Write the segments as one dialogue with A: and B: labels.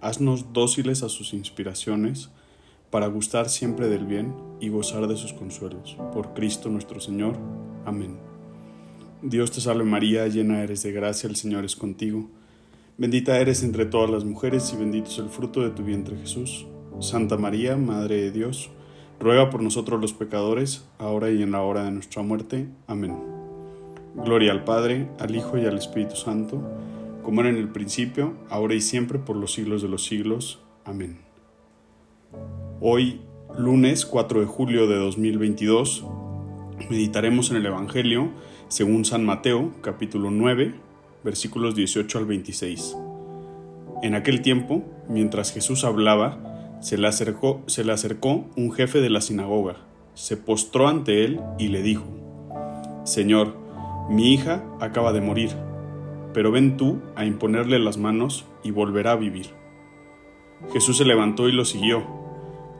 A: haznos dóciles a sus inspiraciones, para gustar siempre del bien y gozar de sus consuelos. Por Cristo nuestro Señor. Amén. Dios te salve María, llena eres de gracia, el Señor es contigo. Bendita eres entre todas las mujeres y bendito es el fruto de tu vientre Jesús. Santa María, Madre de Dios, ruega por nosotros los pecadores, ahora y en la hora de nuestra muerte. Amén. Gloria al Padre, al Hijo y al Espíritu Santo, como era en el principio, ahora y siempre, por los siglos de los siglos. Amén. Hoy, lunes 4 de julio de 2022, meditaremos en el Evangelio según San Mateo, capítulo 9, versículos 18 al 26. En aquel tiempo, mientras Jesús hablaba, se le acercó, se le acercó un jefe de la sinagoga, se postró ante él y le dijo, Señor, mi hija acaba de morir, pero ven tú a imponerle las manos y volverá a vivir. Jesús se levantó y lo siguió,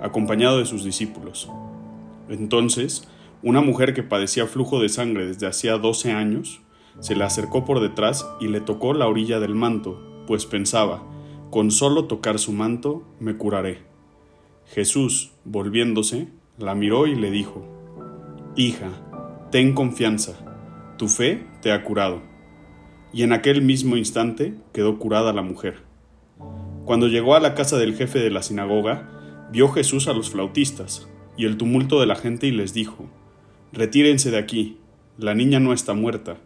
A: acompañado de sus discípulos. Entonces, una mujer que padecía flujo de sangre desde hacía 12 años se le acercó por detrás y le tocó la orilla del manto, pues pensaba, con solo tocar su manto me curaré. Jesús, volviéndose, la miró y le dijo, Hija, ten confianza, tu fe te ha curado. Y en aquel mismo instante quedó curada la mujer. Cuando llegó a la casa del jefe de la sinagoga, vio Jesús a los flautistas y el tumulto de la gente y les dijo, Retírense de aquí, la niña no está muerta,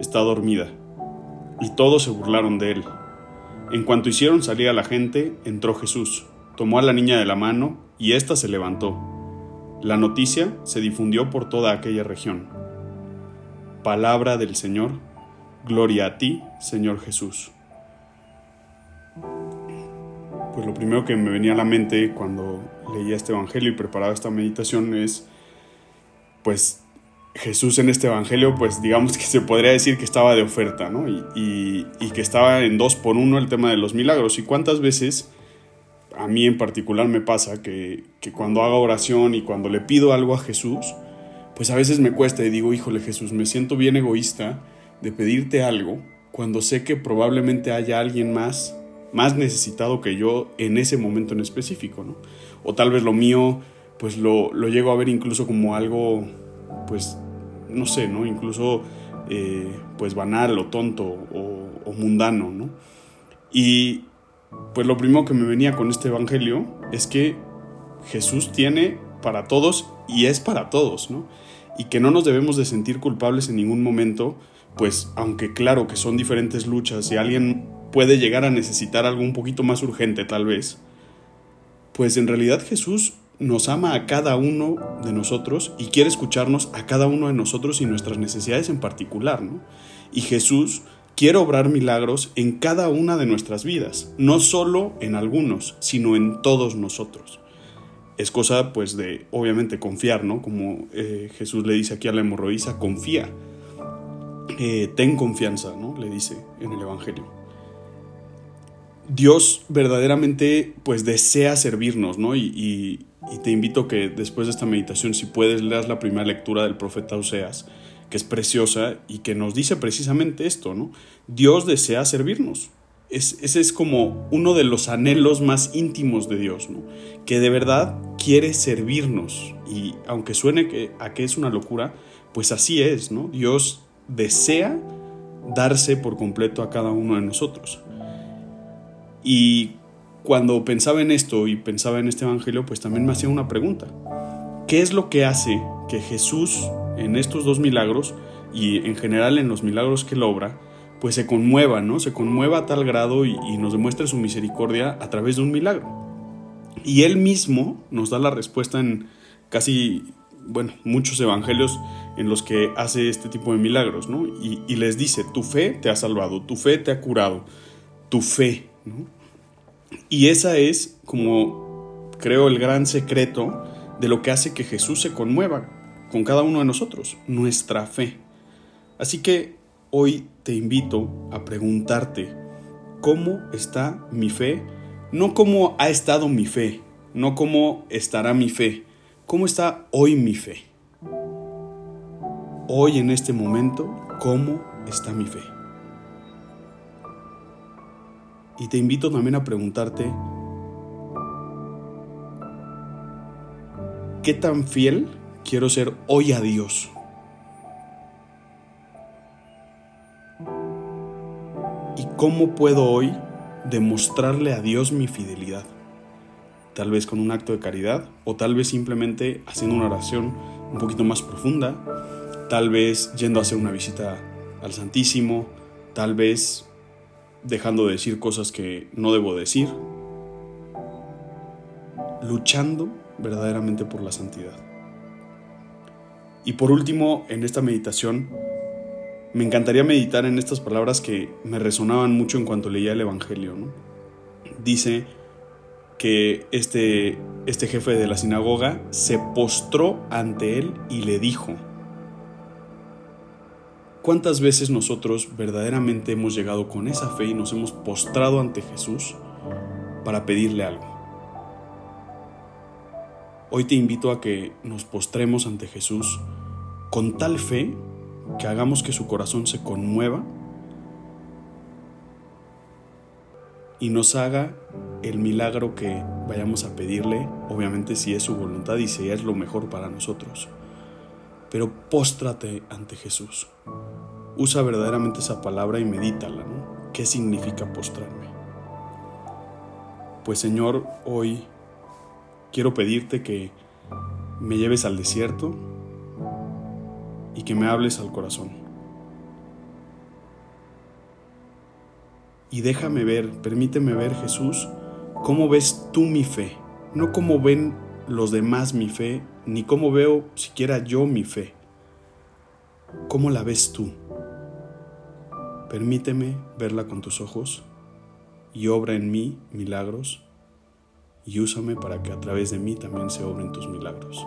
A: está dormida. Y todos se burlaron de él. En cuanto hicieron salir a la gente, entró Jesús, tomó a la niña de la mano y ésta se levantó. La noticia se difundió por toda aquella región. Palabra del Señor, gloria a ti, Señor Jesús. Pues lo primero que me venía a la mente cuando leía este Evangelio y preparaba esta meditación es pues Jesús en este Evangelio, pues digamos que se podría decir que estaba de oferta, ¿no? Y, que estaba en dos por uno el tema de los milagros. ¿Y cuántas veces a mí en particular me pasa que, que cuando hago oración y cuando le pido algo a Jesús, pues a veces me cuesta y digo, híjole Jesús, me siento bien egoísta de pedirte algo cuando sé que probablemente haya alguien más, más necesitado que yo en ese momento en específico, ¿no? O tal vez lo mío pues lo, lo llego a ver incluso como algo, pues, no sé, ¿no? Incluso, eh, pues, banal o tonto o, mundano, ¿no? Y, pues, lo primero que me venía con este evangelio es que Jesús tiene para todos y es para todos, ¿no? Y que no nos debemos de sentir culpables en ningún momento, pues, aunque claro que son diferentes luchas y alguien puede llegar a necesitar algo un poquito más urgente tal vez, pues en realidad Jesús nos ama a cada uno de nosotros y quiere escucharnos a cada uno de nosotros y nuestras necesidades en particular, ¿no? Y Jesús quiere obrar milagros en cada una de nuestras vidas, no solo en algunos, sino en todos nosotros. Es cosa, pues, de obviamente confiar, ¿no? Como eh, Jesús le dice aquí a la hemorroísa, confía, eh, ten confianza, ¿no? Le dice en el Evangelio. Dios verdaderamente, pues, desea servirnos, ¿no? y, te invito que después de esta meditación, si puedes, leas la primera lectura del profeta Oseas, que es preciosa y que nos dice precisamente esto, ¿no? Dios desea servirnos. ese es como uno de los anhelos más íntimos de Dios, ¿no? Que de verdad quiere servirnos. Y aunque suene que, a que es una locura, pues así es, ¿no? Dios desea darse por completo a cada uno de nosotros. Y cuando pensaba en esto y pensaba en este Evangelio, pues también me hacía una pregunta. ¿Qué es lo que hace que Jesús en estos dos milagros y en general en los milagros que él obra, pues se conmueva, ¿no? Se conmueva a tal grado y, nos demuestre su misericordia a través de un milagro. Y él mismo nos da la respuesta en casi, bueno, muchos evangelios en los que hace este tipo de milagros, ¿no? Y, les dice, tu fe te ha salvado, tu fe te ha curado, tu fe, ¿no? Y esa es, como creo, el gran secreto de lo que hace que Jesús se conmueva con cada uno de nosotros, nuestra fe. Así que hoy te invito a preguntarte, ¿cómo está mi fe? No cómo ha estado mi fe, no cómo estará mi fe, cómo está hoy mi fe. Hoy en este momento, ¿cómo está mi fe? Y te invito también a preguntarte, ¿qué tan fiel quiero ser hoy a Dios? ¿Y cómo puedo hoy demostrarle a Dios mi fidelidad? Tal vez con un acto de caridad o tal vez simplemente haciendo una oración un poquito más profunda, tal vez yendo a hacer una visita al Santísimo, tal vez dejando de decir cosas que no debo decir, luchando verdaderamente por la santidad. Y por último, en esta meditación, me encantaría meditar en estas palabras que me resonaban mucho en cuanto leía el Evangelio. Dice que este, este jefe de la sinagoga se postró ante él y le dijo, ¿Cuántas veces nosotros verdaderamente hemos llegado con esa fe y nos hemos postrado ante Jesús para pedirle algo? Hoy te invito a que nos postremos ante Jesús con tal fe que hagamos que su corazón se conmueva y nos haga el milagro que vayamos a pedirle, obviamente si es su voluntad y si es lo mejor para nosotros. Pero póstrate ante Jesús usa verdaderamente esa palabra y medítala, ¿no? ¿Qué significa postrarme? Pues Señor, hoy quiero pedirte que me lleves al desierto y que me hables al corazón. Y déjame ver, permíteme ver Jesús, cómo ves tú mi fe, no cómo ven los demás mi fe, ni cómo veo siquiera yo mi fe. ¿Cómo la ves tú? Permíteme verla con tus ojos y obra en mí milagros y úsame para que a través de mí también se obren tus milagros.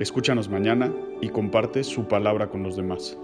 A: Escúchanos mañana y comparte su palabra con los demás.